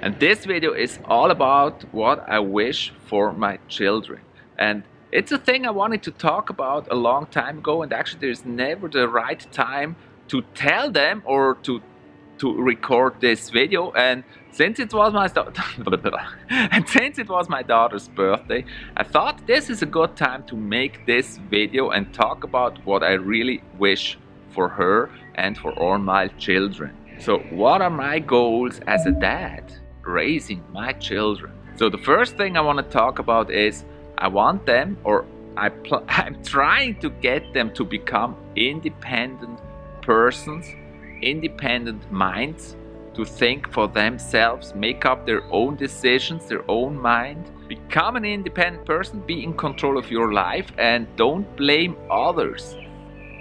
And this video is all about what I wish for my children. And it's a thing I wanted to talk about a long time ago, and actually, there's never the right time to tell them or to to record this video. And since it was my and since it was my daughter's birthday, I thought this is a good time to make this video and talk about what I really wish for her and for all my children. So, what are my goals as a dad raising my children? So, the first thing I want to talk about is I want them, or I I'm trying to get them to become independent persons, independent minds, to think for themselves, make up their own decisions, their own mind. Become an independent person, be in control of your life, and don't blame others.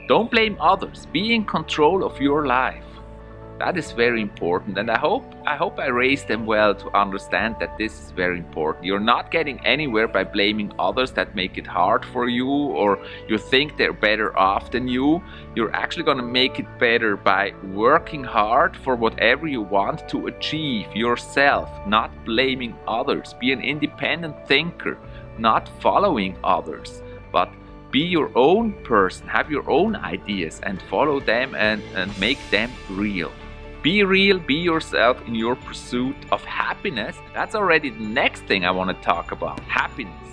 Don't blame others, be in control of your life. That is very important, and I hope I hope I raised them well to understand that this is very important. You're not getting anywhere by blaming others that make it hard for you, or you think they're better off than you. You're actually going to make it better by working hard for whatever you want to achieve yourself, not blaming others. Be an independent thinker, not following others, but be your own person, have your own ideas, and follow them and, and make them real. Be real, be yourself in your pursuit of happiness. That's already the next thing I want to talk about happiness.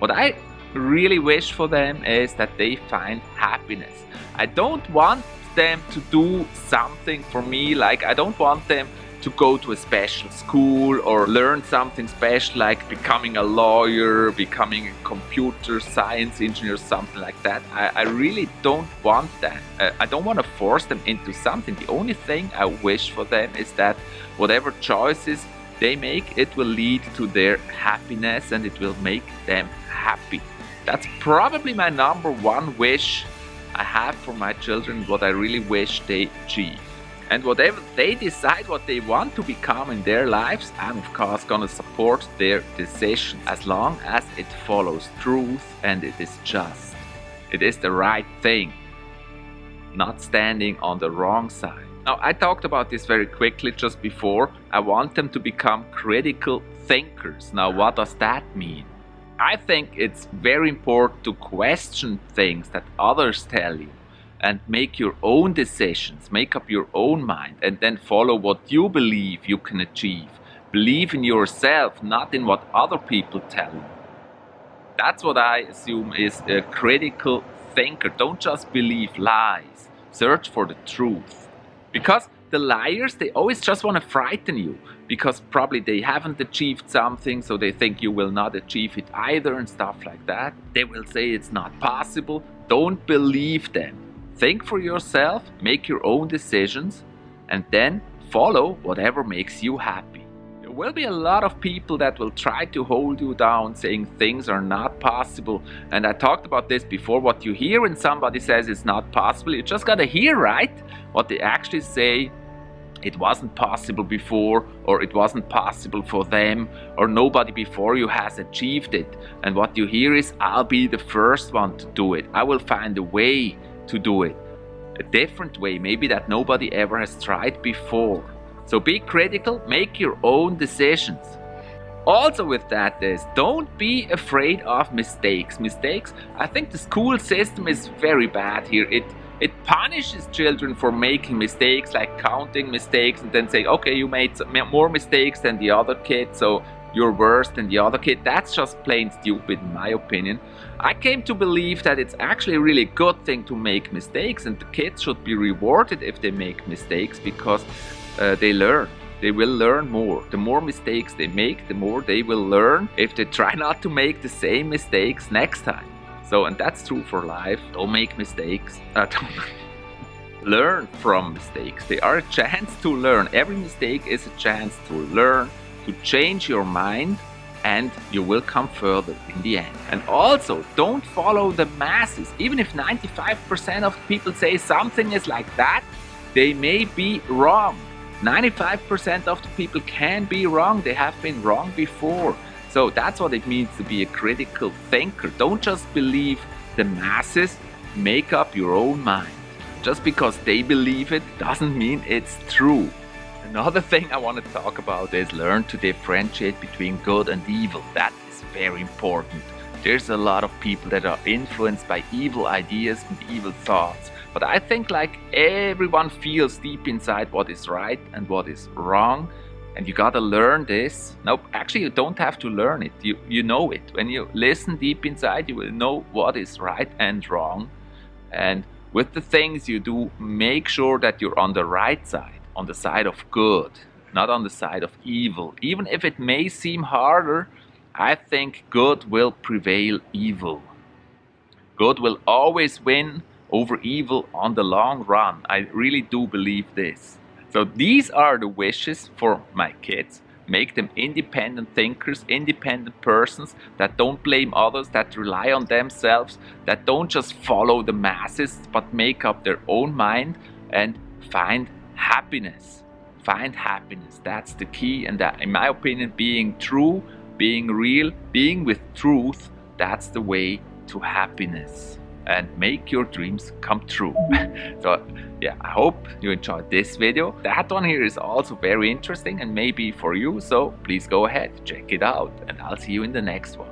What I really wish for them is that they find happiness. I don't want them to do something for me, like, I don't want them to go to a special school or learn something special like becoming a lawyer, becoming a computer science engineer, something like that. I, I really don't want that. Uh, I don't want to force them into something. The only thing I wish for them is that whatever choices they make, it will lead to their happiness and it will make them happy. That's probably my number one wish I have for my children, what I really wish they achieve. And whatever they decide what they want to become in their lives, I'm of course gonna support their decision as long as it follows truth and it is just. It is the right thing, not standing on the wrong side. Now, I talked about this very quickly just before. I want them to become critical thinkers. Now, what does that mean? I think it's very important to question things that others tell you and make your own decisions, make up your own mind, and then follow what you believe you can achieve. Believe in yourself, not in what other people tell you. That's what I assume is a critical thinker. Don't just believe lies, search for the truth. Because the liars, they always just want to frighten you because probably they haven't achieved something, so they think you will not achieve it either, and stuff like that. They will say it's not possible. Don't believe them Think for yourself, make your own decisions, and then follow whatever makes you happy. There will be a lot of people that will try to hold you down, saying things are not possible. And I talked about this before. What you hear when somebody says it's not possible, you just gotta hear, right? What they actually say it wasn't possible before, or it wasn't possible for them, or nobody before you has achieved it. And what you hear is, I'll be the first one to do it. I will find a way to do it a different way, maybe that nobody ever has tried before. So be critical, make your own decisions. Also, with that, is don't be afraid of mistakes. Mistakes, I think the school system is very bad here. It it punishes children for making mistakes, like counting mistakes and then say, okay, you made more mistakes than the other kid, so you're worse than the other kid. That's just plain stupid, in my opinion. I came to believe that it's actually a really good thing to make mistakes, and the kids should be rewarded if they make mistakes because uh, they learn. They will learn more. The more mistakes they make, the more they will learn if they try not to make the same mistakes next time. So, and that's true for life. Don't make mistakes. Uh, learn from mistakes. They are a chance to learn. Every mistake is a chance to learn to change your mind and you will come further in the end. And also, don't follow the masses. Even if 95% of people say something is like that, they may be wrong. 95% of the people can be wrong, they have been wrong before. So that's what it means to be a critical thinker. Don't just believe the masses, make up your own mind. Just because they believe it doesn't mean it's true. Another thing I want to talk about is learn to differentiate between good and evil. That is very important. There's a lot of people that are influenced by evil ideas and evil thoughts. But I think like everyone feels deep inside what is right and what is wrong. And you gotta learn this. No, actually you don't have to learn it. You you know it. When you listen deep inside, you will know what is right and wrong. And with the things you do, make sure that you're on the right side on the side of good, not on the side of evil. Even if it may seem harder, I think good will prevail evil. Good will always win over evil on the long run. I really do believe this. So these are the wishes for my kids. Make them independent thinkers, independent persons that don't blame others, that rely on themselves, that don't just follow the masses, but make up their own mind and find happiness. Find happiness. That's the key. And that, in my opinion, being true, being real, being with truth, that's the way to happiness. And make your dreams come true. so, yeah, I hope you enjoyed this video. That one here is also very interesting and maybe for you. So, please go ahead, check it out, and I'll see you in the next one.